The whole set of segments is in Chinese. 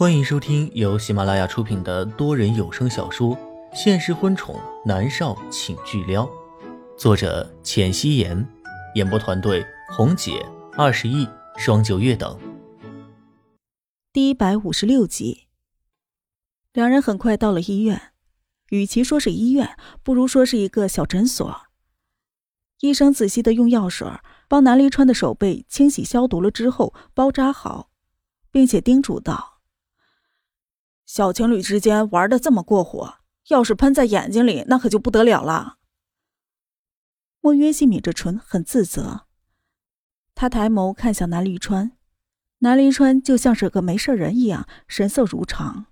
欢迎收听由喜马拉雅出品的多人有声小说《现实婚宠男少请巨撩》，作者：浅汐颜，演播团队：红姐、二十亿、双九月等。第一百五十六集，两人很快到了医院，与其说是医院，不如说是一个小诊所。医生仔细的用药水帮南离川的手背清洗消毒了之后，包扎好，并且叮嘱道。小情侣之间玩的这么过火，要是喷在眼睛里，那可就不得了了。莫约西抿着唇，很自责。他抬眸看向南离川，南离川就像是个没事人一样，神色如常。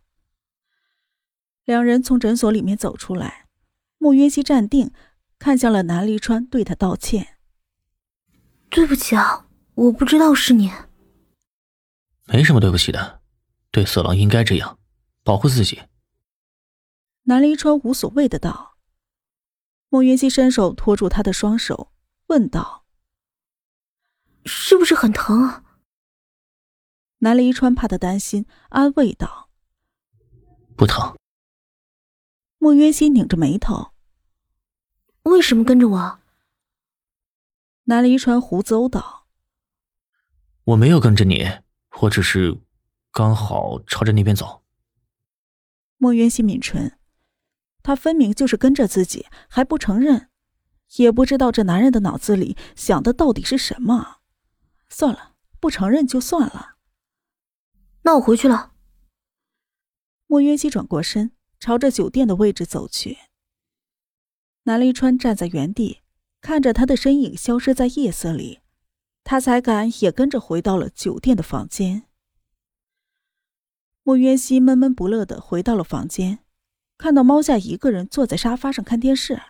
两人从诊所里面走出来，莫约西站定，看向了南离川，对他道歉：“对不起啊，我不知道是你。”没什么对不起的，对色狼应该这样。保护自己。南离川无所谓的道。孟云熙伸手托住他的双手，问道：“是不是很疼啊？”南离川怕他担心，安慰道：“不疼。”孟云熙拧着眉头：“为什么跟着我？”南离川胡诌道：“我没有跟着你，我只是刚好朝着那边走。”莫渊熙抿唇，他分明就是跟着自己，还不承认，也不知道这男人的脑子里想的到底是什么。算了，不承认就算了。那我回去了。莫渊熙转过身，朝着酒店的位置走去。南离川站在原地，看着他的身影消失在夜色里，他才敢也跟着回到了酒店的房间。莫渊熙闷闷不乐的回到了房间，看到猫夏一个人坐在沙发上看电视。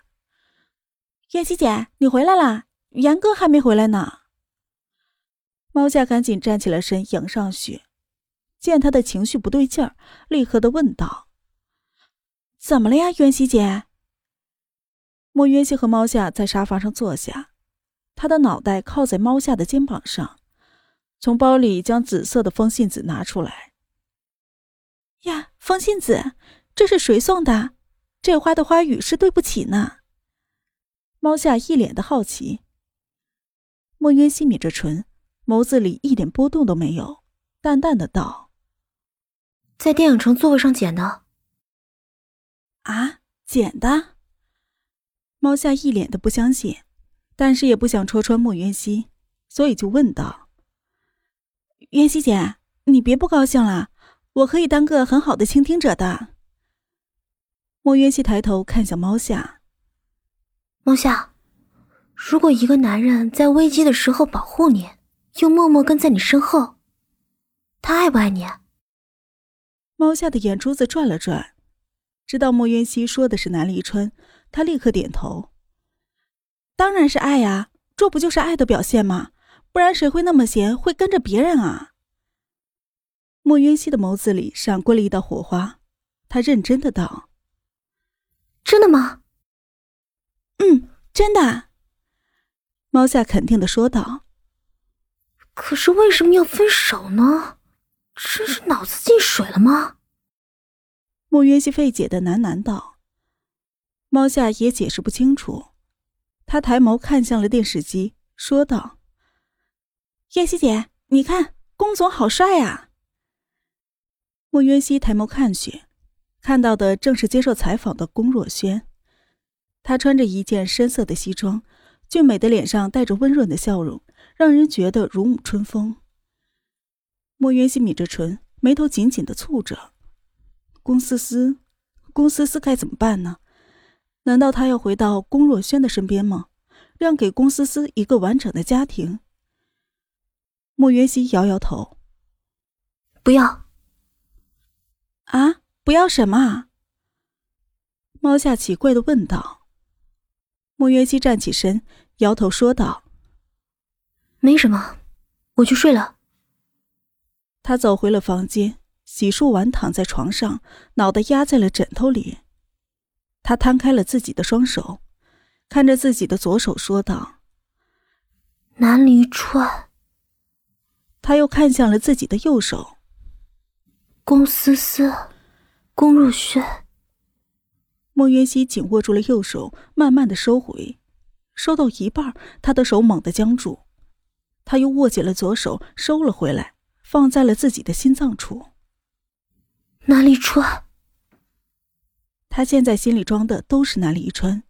渊熙姐，你回来啦？严哥还没回来呢。猫夏赶紧站起了身，迎上去，见他的情绪不对劲儿，立刻的问道：“怎么了呀，渊熙姐？”莫渊熙和猫夏在沙发上坐下，他的脑袋靠在猫夏的肩膀上，从包里将紫色的风信子拿出来。呀，风信子，这是谁送的？这花的花语是对不起呢。猫夏一脸的好奇。莫渊熙抿着唇，眸子里一点波动都没有，淡淡的道：“在电影城座位上捡的。”啊，捡的？猫夏一脸的不相信，但是也不想戳穿莫渊熙，所以就问道：“渊熙姐，你别不高兴了。”我可以当个很好的倾听者的。莫渊熙抬头看向猫夏。猫夏，如果一个男人在危机的时候保护你，又默默跟在你身后，他爱不爱你？猫夏的眼珠子转了转，知道莫渊熙说的是南离春，他立刻点头。当然是爱呀，这不就是爱的表现吗？不然谁会那么闲，会跟着别人啊？莫渊熙的眸子里闪过了一道火花，他认真的道：“真的吗？”“嗯，真的。”猫夏肯定的说道。“可是为什么要分手呢？真是脑子进水了吗？”莫渊熙费解的喃喃道。猫夏也解释不清楚，他抬眸看向了电视机，说道：“叶希姐，你看，龚总好帅啊！”莫渊熙抬眸看去，看到的正是接受采访的龚若轩。他穿着一件深色的西装，俊美的脸上带着温润的笑容，让人觉得如沐春风。莫渊熙抿着唇，眉头紧紧的蹙着。龚思思，龚思思该怎么办呢？难道他要回到龚若轩的身边吗？让给龚思思一个完整的家庭？莫渊熙摇摇头，不要。啊！不要什么？猫下奇怪的问道。莫约西站起身，摇头说道：“没什么，我去睡了。”他走回了房间，洗漱完躺在床上，脑袋压在了枕头里。他摊开了自己的双手，看着自己的左手说道：“南离川。”他又看向了自己的右手。龚思思，龚若轩。莫渊熙紧握住了右手，慢慢的收回，收到一半，他的手猛地僵住，他又握紧了左手，收了回来，放在了自己的心脏处。南离川，他现在心里装的都是南立川，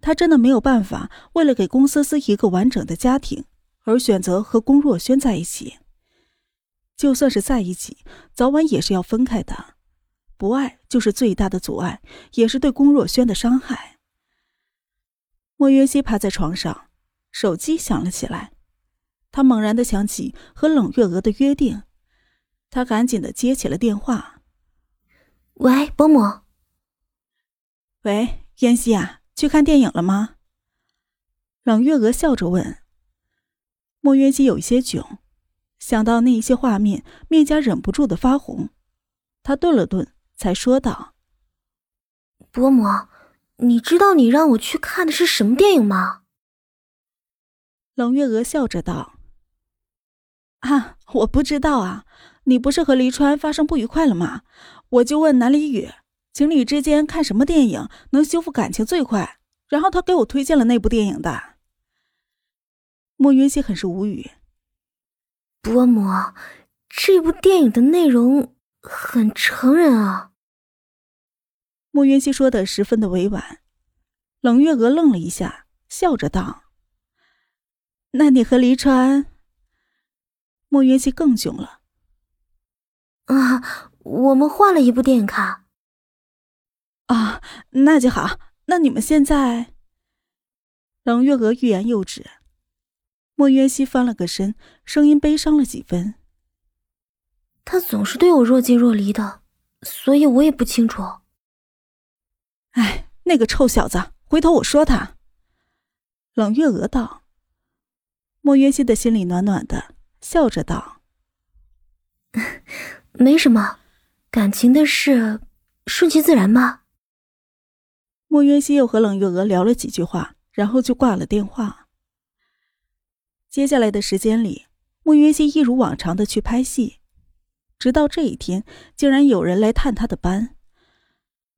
他真的没有办法，为了给龚思思一个完整的家庭，而选择和龚若轩在一起。就算是在一起，早晚也是要分开的。不爱就是最大的阻碍，也是对龚若轩的伤害。莫约西趴在床上，手机响了起来，他猛然的想起和冷月娥的约定，他赶紧的接起了电话。喂，伯母。喂，妍希啊，去看电影了吗？冷月娥笑着问。莫约西有一些囧，想到那一些画面，面颊忍不住的发红，他顿了顿。才说道：“伯母，你知道你让我去看的是什么电影吗？”冷月娥笑着道：“啊，我不知道啊，你不是和黎川发生不愉快了吗？我就问南离雨，情侣之间看什么电影能修复感情最快？然后他给我推荐了那部电影的。”莫云熙很是无语：“伯母，这部电影的内容很成人啊。”莫云熙说的十分的委婉，冷月娥愣了一下，笑着道：“那你和黎川？”莫云熙更囧了：“啊，我们换了一部电影看。”啊，那就好。那你们现在？冷月娥欲言又止，莫渊熙翻了个身，声音悲伤了几分：“他总是对我若即若离的，所以我也不清楚。”哎，那个臭小子，回头我说他。冷月娥道。莫渊熙的心里暖暖的，笑着道：“ 没什么，感情的事，顺其自然吧。”莫渊熙又和冷月娥聊了几句话，然后就挂了电话。接下来的时间里，穆云熙一如往常的去拍戏，直到这一天，竟然有人来探他的班。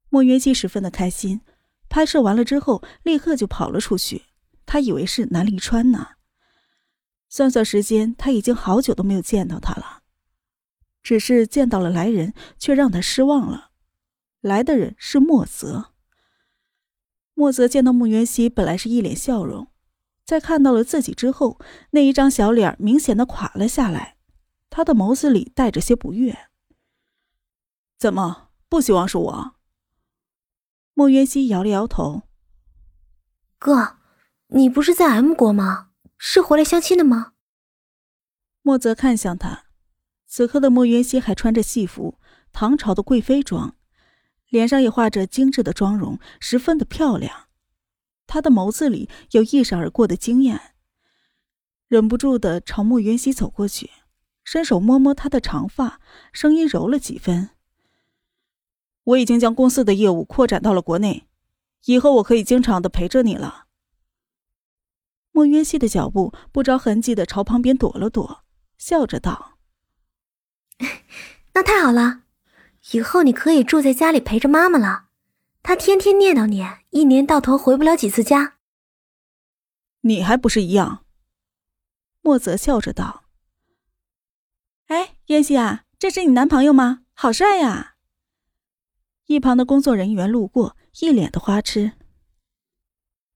莫云熙十分的开心，拍摄完了之后，立刻就跑了出去。他以为是南离川呢。算算时间，他已经好久都没有见到他了。只是见到了来人，却让他失望了。来的人是莫泽。莫泽见到穆云熙，本来是一脸笑容，在看到了自己之后，那一张小脸明显的垮了下来，他的眸子里带着些不悦。怎么不希望是我？莫渊熙摇了摇头：“哥，你不是在 M 国吗？是回来相亲的吗？”莫泽看向他，此刻的莫渊熙还穿着戏服，唐朝的贵妃装，脸上也画着精致的妆容，十分的漂亮。他的眸子里有一闪而过的惊艳，忍不住的朝莫云熙走过去，伸手摸摸他的长发，声音柔了几分。我已经将公司的业务扩展到了国内，以后我可以经常的陪着你了。莫云熙的脚步不着痕迹的朝旁边躲了躲，笑着道：“那太好了，以后你可以住在家里陪着妈妈了。她天天念叨你，一年到头回不了几次家。你还不是一样？”莫泽笑着道：“哎，燕西啊，这是你男朋友吗？好帅呀！”一旁的工作人员路过，一脸的花痴。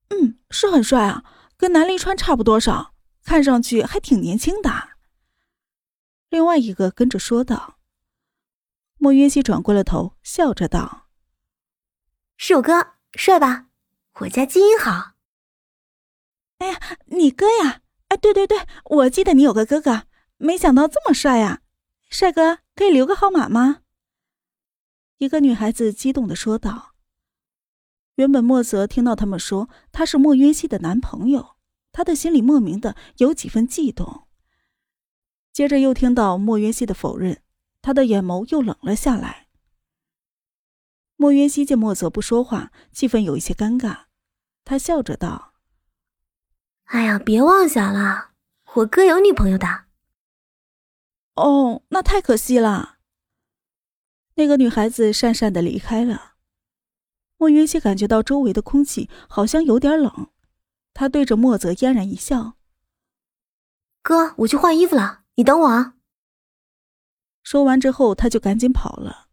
嗯，是很帅啊，跟南离川差不多少，看上去还挺年轻的。另外一个跟着说道。莫云熙转过了头，笑着道：“是我哥，帅吧？我家基因好。”哎呀，你哥呀？哎，对对对，我记得你有个哥哥，没想到这么帅呀！帅哥，可以留个号码吗？一个女孩子激动的说道：“原本莫泽听到他们说他是莫渊熙的男朋友，他的心里莫名的有几分悸动。接着又听到莫渊熙的否认，他的眼眸又冷了下来。莫云熙见莫泽不说话，气氛有一些尴尬，他笑着道：‘哎呀，别妄想了，我哥有女朋友的。’哦，那太可惜了。”那个女孩子讪讪的离开了。莫云熙感觉到周围的空气好像有点冷，他对着莫泽嫣然一笑：“哥，我去换衣服了，你等我啊。”说完之后，他就赶紧跑了。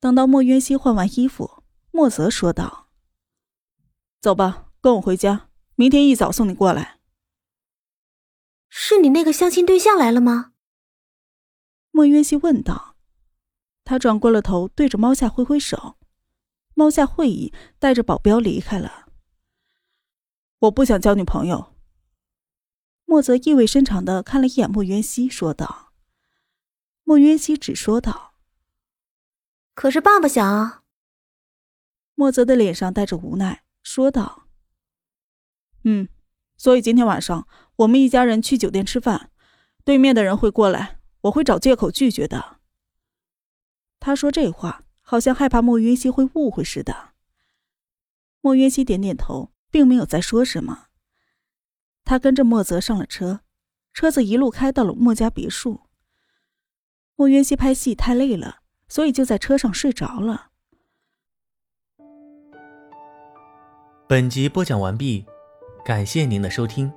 等到莫渊熙换完衣服，莫泽说道：“走吧，跟我回家，明天一早送你过来。”是你那个相亲对象来了吗？莫渊熙问道。他转过了头，对着猫夏挥挥手。猫夏会意，带着保镖离开了。我不想交女朋友。莫泽意味深长的看了一眼莫渊熙，说道。莫渊熙只说道：“可是爸爸想。”莫泽的脸上带着无奈，说道：“嗯，所以今天晚上我们一家人去酒店吃饭，对面的人会过来，我会找借口拒绝的。”他说这话。好像害怕莫云熙会误会似的。莫云熙点点头，并没有再说什么。他跟着莫泽上了车，车子一路开到了莫家别墅。莫云熙拍戏太累了，所以就在车上睡着了。本集播讲完毕，感谢您的收听。